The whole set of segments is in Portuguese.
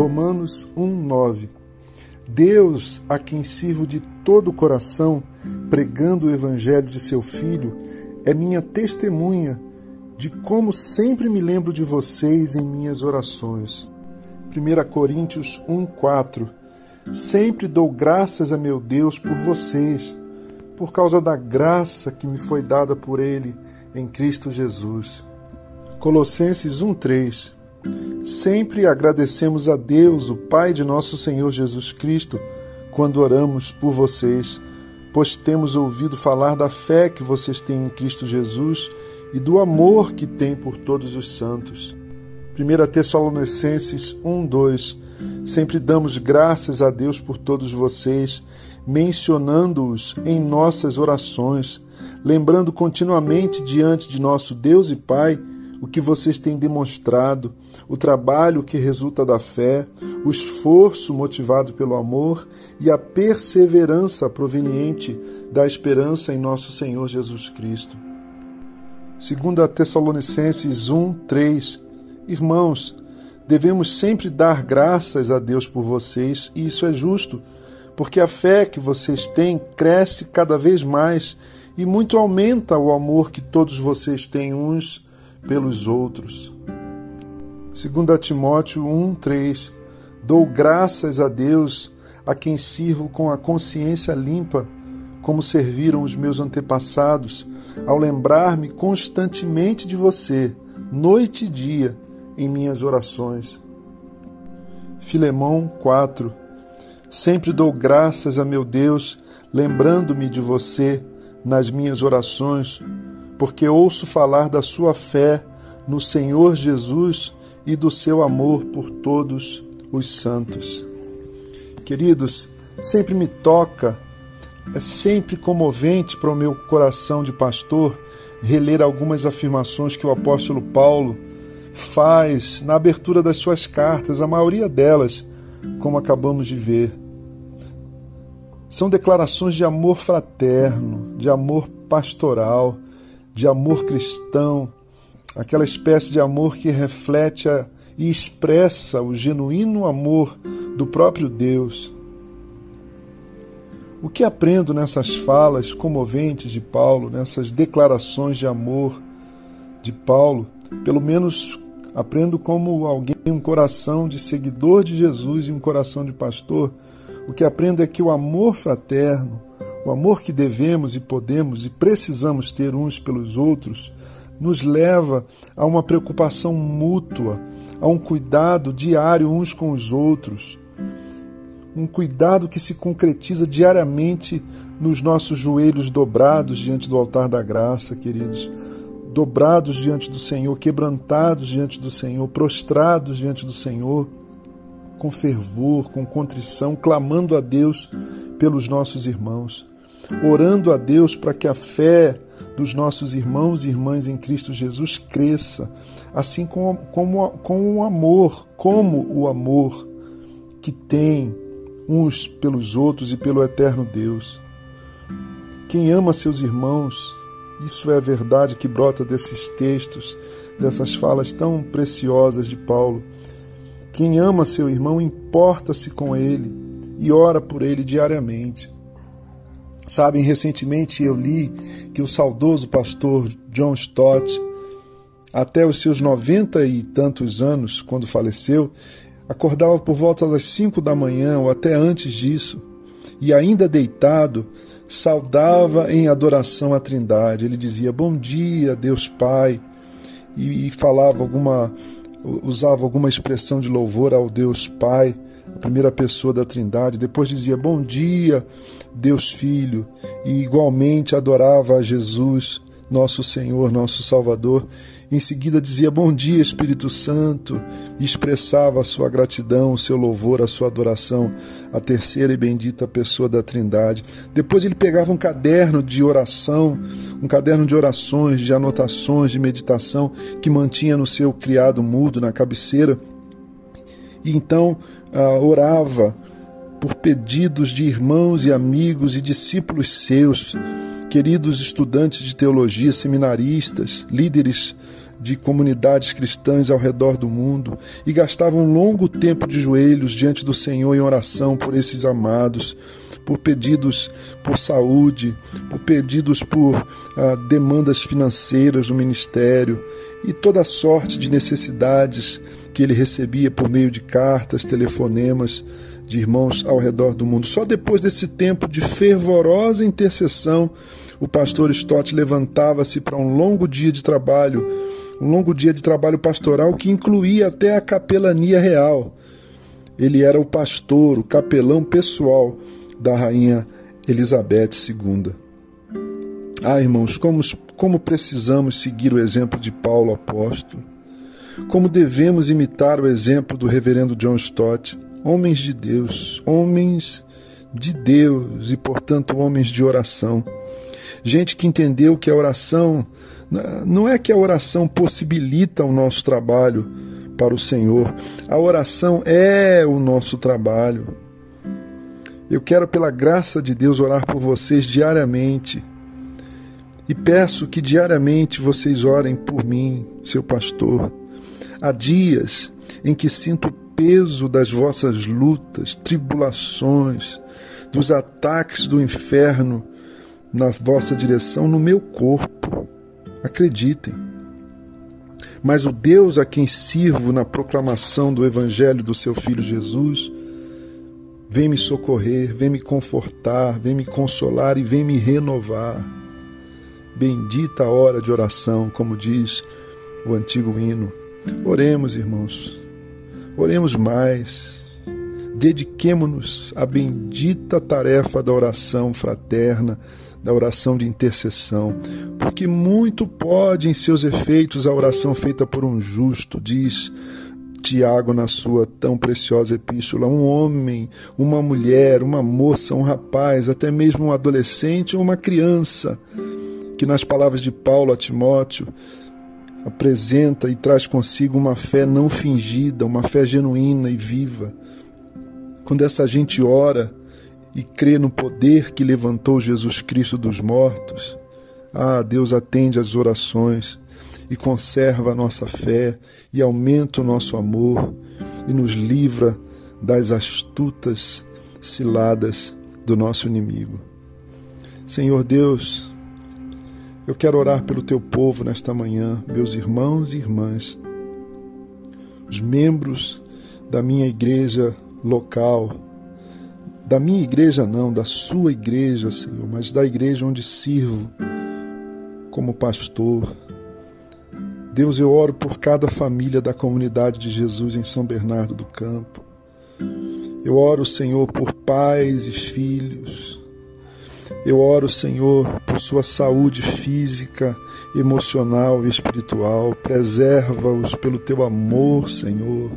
Romanos 1:9. Deus, a quem sirvo de todo o coração, pregando o evangelho de seu filho, é minha testemunha de como sempre me lembro de vocês em minhas orações. 1 Coríntios 1:4. Sempre dou graças a meu Deus por vocês, por causa da graça que me foi dada por ele em Cristo Jesus. Colossenses 1:3. Sempre agradecemos a Deus, o Pai de nosso Senhor Jesus Cristo, quando oramos por vocês, pois temos ouvido falar da fé que vocês têm em Cristo Jesus e do amor que têm por todos os santos. 1 Tessalonicenses 1:2 Sempre damos graças a Deus por todos vocês, mencionando-os em nossas orações, lembrando continuamente diante de nosso Deus e Pai o que vocês têm demonstrado, o trabalho que resulta da fé, o esforço motivado pelo amor e a perseverança proveniente da esperança em nosso Senhor Jesus Cristo. Segundo a Tessalonicenses 1, 3, Irmãos, devemos sempre dar graças a Deus por vocês, e isso é justo, porque a fé que vocês têm cresce cada vez mais e muito aumenta o amor que todos vocês têm uns pelos outros. 2 Timóteo 1:3 Dou graças a Deus a quem sirvo com a consciência limpa, como serviram os meus antepassados, ao lembrar-me constantemente de você, noite e dia, em minhas orações. Filemão 4 Sempre dou graças a meu Deus, lembrando-me de você nas minhas orações, porque ouço falar da sua fé no Senhor Jesus e do seu amor por todos os santos. Queridos, sempre me toca, é sempre comovente para o meu coração de pastor reler algumas afirmações que o apóstolo Paulo faz na abertura das suas cartas, a maioria delas, como acabamos de ver. São declarações de amor fraterno, de amor pastoral, de amor cristão, aquela espécie de amor que reflete a, e expressa o genuíno amor do próprio Deus. O que aprendo nessas falas comoventes de Paulo, nessas declarações de amor de Paulo, pelo menos aprendo como alguém um coração de seguidor de Jesus e um coração de pastor. O que aprendo é que o amor fraterno, o amor que devemos e podemos e precisamos ter uns pelos outros nos leva a uma preocupação mútua, a um cuidado diário uns com os outros. Um cuidado que se concretiza diariamente nos nossos joelhos dobrados diante do altar da graça, queridos. Dobrados diante do Senhor, quebrantados diante do Senhor, prostrados diante do Senhor, com fervor, com contrição, clamando a Deus pelos nossos irmãos orando a Deus para que a fé dos nossos irmãos e irmãs em Cristo Jesus cresça, assim como, como, com o amor, como o amor que tem uns pelos outros e pelo eterno Deus. Quem ama seus irmãos, isso é a verdade que brota desses textos, dessas falas tão preciosas de Paulo. Quem ama seu irmão importa-se com ele e ora por ele diariamente. Sabem, recentemente eu li que o saudoso pastor John Stott, até os seus noventa e tantos anos, quando faleceu, acordava por volta das cinco da manhã ou até antes disso, e ainda deitado, saudava em adoração à Trindade. Ele dizia: Bom dia, Deus Pai, e, e falava alguma, usava alguma expressão de louvor ao Deus Pai a primeira pessoa da Trindade. Depois dizia: Bom dia, Deus Filho, e igualmente adorava a Jesus, nosso Senhor, nosso Salvador. Em seguida dizia: Bom dia, Espírito Santo, e expressava a sua gratidão, o seu louvor, a sua adoração, a terceira e bendita pessoa da Trindade. Depois ele pegava um caderno de oração, um caderno de orações, de anotações, de meditação que mantinha no seu criado mudo na cabeceira e então uh, orava por pedidos de irmãos e amigos e discípulos seus, queridos estudantes de teologia, seminaristas, líderes de comunidades cristãs ao redor do mundo e gastavam um longo tempo de joelhos diante do Senhor em oração por esses amados, por pedidos por saúde, por pedidos por ah, demandas financeiras no ministério e toda sorte de necessidades que ele recebia por meio de cartas, telefonemas de irmãos ao redor do mundo. Só depois desse tempo de fervorosa intercessão, o pastor Stott levantava-se para um longo dia de trabalho um longo dia de trabalho pastoral que incluía até a capelania real. Ele era o pastor, o capelão pessoal da rainha Elizabeth II. Ah, irmãos, como, como precisamos seguir o exemplo de Paulo apóstolo. Como devemos imitar o exemplo do reverendo John Stott, homens de Deus, homens de Deus e, portanto, homens de oração. Gente que entendeu que a oração não é que a oração possibilita o nosso trabalho para o Senhor, a oração é o nosso trabalho. Eu quero, pela graça de Deus, orar por vocês diariamente. E peço que diariamente vocês orem por mim, seu pastor. Há dias em que sinto o peso das vossas lutas, tribulações, dos ataques do inferno na vossa direção no meu corpo. Acreditem. Mas o Deus a quem sirvo na proclamação do Evangelho do seu Filho Jesus, vem me socorrer, vem me confortar, vem me consolar e vem me renovar. Bendita a hora de oração, como diz o antigo hino. Oremos, irmãos, oremos mais. Dediquemo-nos à bendita tarefa da oração fraterna da oração de intercessão, porque muito pode em seus efeitos a oração feita por um justo, diz Tiago na sua tão preciosa epístola. Um homem, uma mulher, uma moça, um rapaz, até mesmo um adolescente ou uma criança, que nas palavras de Paulo a Timóteo apresenta e traz consigo uma fé não fingida, uma fé genuína e viva. Quando essa gente ora, e crê no poder que levantou Jesus Cristo dos mortos, ah, Deus atende às orações e conserva a nossa fé e aumenta o nosso amor e nos livra das astutas ciladas do nosso inimigo. Senhor Deus, eu quero orar pelo teu povo nesta manhã, meus irmãos e irmãs, os membros da minha igreja local, da minha igreja não, da sua igreja, Senhor, mas da igreja onde sirvo como pastor. Deus, eu oro por cada família da comunidade de Jesus em São Bernardo do Campo. Eu oro, Senhor, por pais e filhos. Eu oro, Senhor, por sua saúde física, emocional e espiritual. Preserva-os pelo teu amor, Senhor.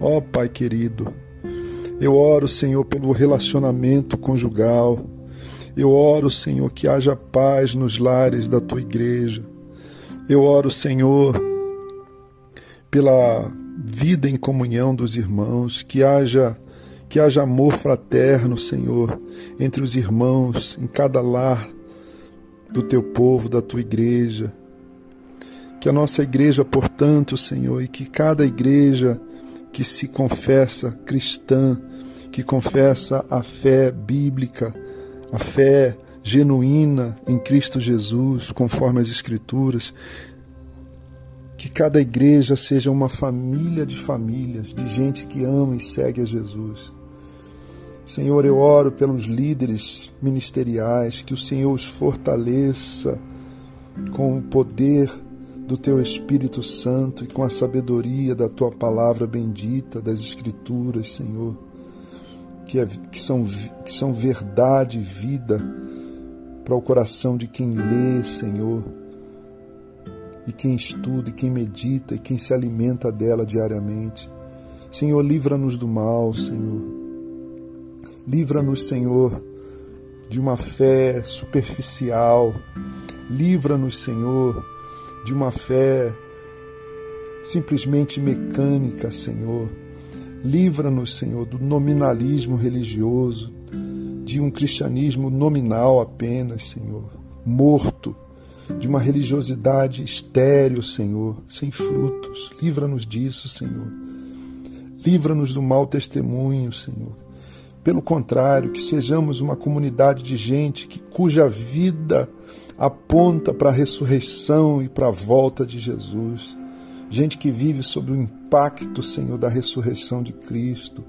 Ó Pai querido, eu oro, Senhor, pelo relacionamento conjugal. Eu oro, Senhor, que haja paz nos lares da tua igreja. Eu oro, Senhor, pela vida em comunhão dos irmãos, que haja que haja amor fraterno, Senhor, entre os irmãos, em cada lar do teu povo, da tua igreja. Que a nossa igreja, portanto, Senhor, e que cada igreja que se confessa cristã, que confessa a fé bíblica, a fé genuína em Cristo Jesus, conforme as Escrituras. Que cada igreja seja uma família de famílias, de gente que ama e segue a Jesus. Senhor, eu oro pelos líderes ministeriais, que o Senhor os fortaleça com o poder do teu Espírito Santo e com a sabedoria da tua palavra bendita, das Escrituras, Senhor, que, é, que, são, que são verdade e vida para o coração de quem lê, Senhor, e quem estuda, e quem medita, e quem se alimenta dela diariamente. Senhor, livra-nos do mal, Senhor. Livra-nos, Senhor, de uma fé superficial. Livra-nos, Senhor, de uma fé simplesmente mecânica, Senhor. Livra-nos, Senhor, do nominalismo religioso, de um cristianismo nominal apenas, Senhor, morto, de uma religiosidade estéril, Senhor, sem frutos. Livra-nos disso, Senhor. Livra-nos do mau testemunho, Senhor. Pelo contrário, que sejamos uma comunidade de gente que, cuja vida aponta para a ressurreição e para a volta de Jesus. Gente que vive sob o impacto, Senhor, da ressurreição de Cristo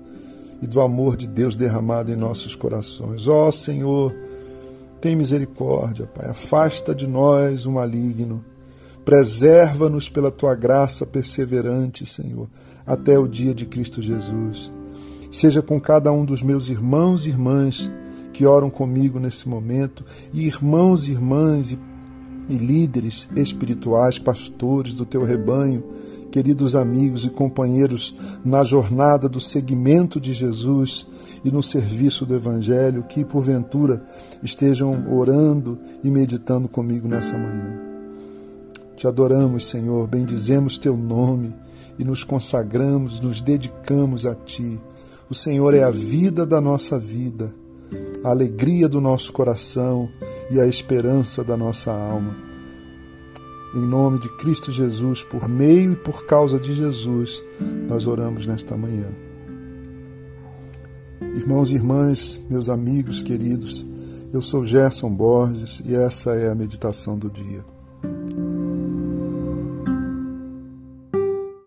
e do amor de Deus derramado em nossos corações. Ó oh, Senhor, tem misericórdia, Pai. Afasta de nós o maligno. Preserva-nos pela tua graça perseverante, Senhor, até o dia de Cristo Jesus. Seja com cada um dos meus irmãos e irmãs que oram comigo nesse momento, e irmãos e irmãs e, e líderes espirituais, pastores do teu rebanho, queridos amigos e companheiros na jornada do seguimento de Jesus e no serviço do Evangelho, que porventura estejam orando e meditando comigo nessa manhã. Te adoramos, Senhor, bendizemos teu nome e nos consagramos, nos dedicamos a ti. O Senhor é a vida da nossa vida a alegria do nosso coração e a esperança da nossa alma. Em nome de Cristo Jesus, por meio e por causa de Jesus, nós oramos nesta manhã. Irmãos e irmãs, meus amigos queridos, eu sou Gerson Borges e essa é a meditação do dia.